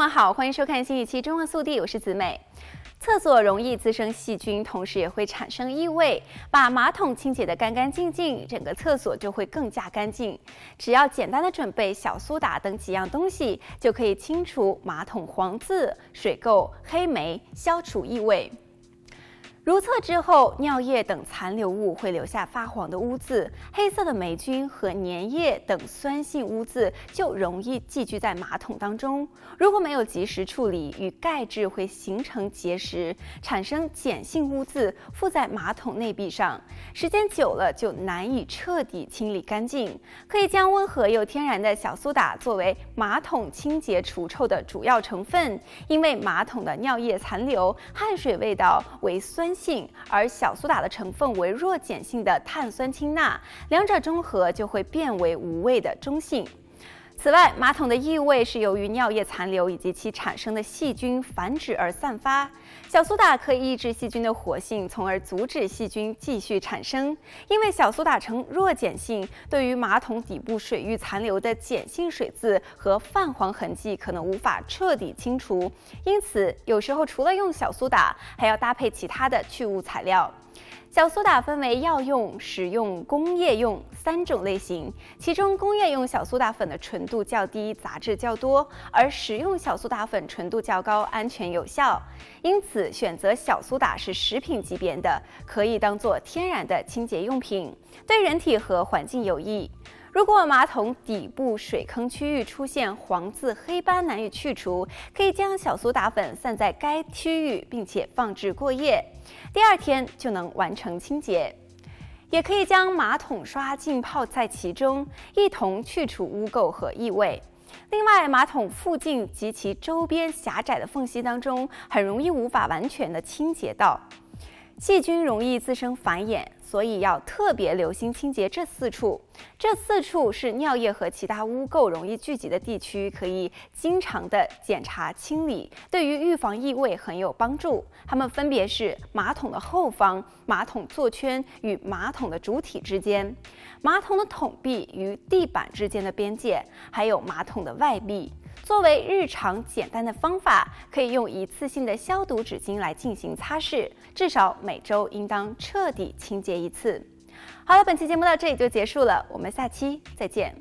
那么好，欢迎收看新一期《中文速递》，我是子美。厕所容易滋生细菌，同时也会产生异味。把马桶清洁得干干净净，整个厕所就会更加干净。只要简单的准备小苏打等几样东西，就可以清除马桶黄渍、水垢、黑霉，消除异味。如厕之后，尿液等残留物会留下发黄的污渍，黑色的霉菌和粘液等酸性污渍就容易积聚在马桶当中。如果没有及时处理，与钙质会形成结石，产生碱性污渍附在马桶内壁上，时间久了就难以彻底清理干净。可以将温和又天然的小苏打作为马桶清洁除臭的主要成分，因为马桶的尿液残留、汗水味道为酸酸性，而小苏打的成分为弱碱性的碳酸氢钠，两者中和就会变为无味的中性。此外，马桶的异味是由于尿液残留以及其产生的细菌繁殖而散发。小苏打可以抑制细菌的活性，从而阻止细菌继续产生。因为小苏打呈弱碱性，对于马桶底部水域残留的碱性水渍和泛黄痕迹可能无法彻底清除。因此，有时候除了用小苏打，还要搭配其他的去污材料。小苏打分为药用、食用、工业用三种类型，其中工业用小苏打粉的纯度较低，杂质较多，而食用小苏打粉纯度较高，安全有效。因此，选择小苏打是食品级别的，可以当做天然的清洁用品，对人体和环境有益。如果马桶底部水坑区域出现黄渍黑斑难以去除，可以将小苏打粉散在该区域，并且放置过夜，第二天就能完成清洁。也可以将马桶刷浸泡在其中，一同去除污垢和异味。另外，马桶附近及其周边狭窄的缝隙当中，很容易无法完全的清洁到，细菌容易滋生繁衍。所以要特别留心清洁这四处，这四处是尿液和其他污垢容易聚集的地区，可以经常的检查清理，对于预防异味很有帮助。它们分别是马桶的后方、马桶座圈与马桶的主体之间、马桶的桶壁与地板之间的边界，还有马桶的外壁。作为日常简单的方法，可以用一次性的消毒纸巾来进行擦拭，至少每周应当彻底清洁一次。好了，本期节目到这里就结束了，我们下期再见。